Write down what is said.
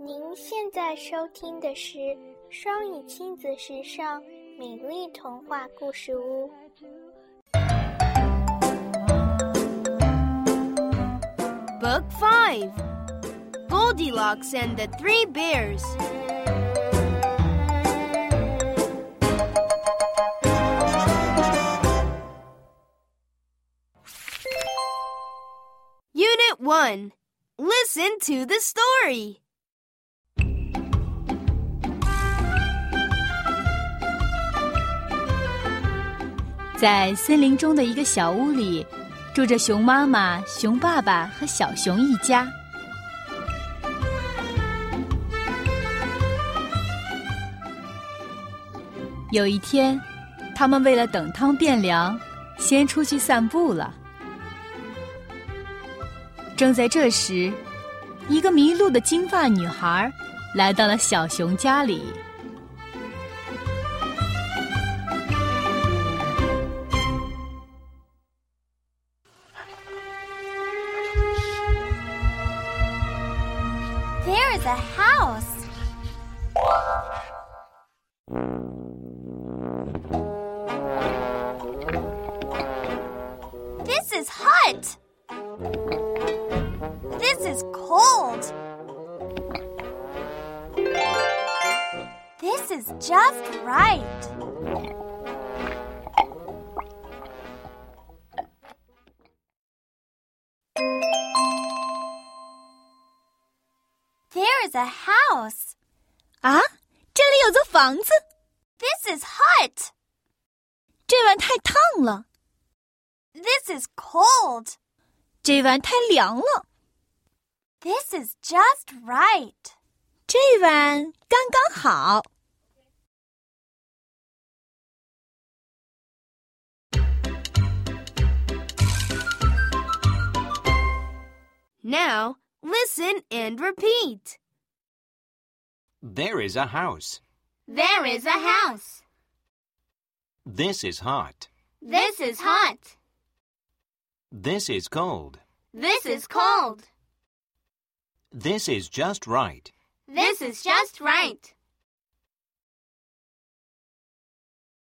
您现在收听的是双语亲子时尚美丽童话故事屋。Book 5 Goldilocks and the Three Bears. Unit 1 Listen to the story. 在森林中的一个小屋里，住着熊妈妈、熊爸爸和小熊一家。有一天，他们为了等汤变凉，先出去散步了。正在这时，一个迷路的金发女孩来到了小熊家里。There's a house. This is hot. This is cold. This is just right. There is a house. 啊，这里有座房子， This is hot. 这碗太烫了， This is cold. 这碗太凉了， This is just right. 这碗刚刚好。 Now, listen and repeat. There is a house. There is a house. This is hot. This is hot. This is cold. This is cold. This is just right. This is just right.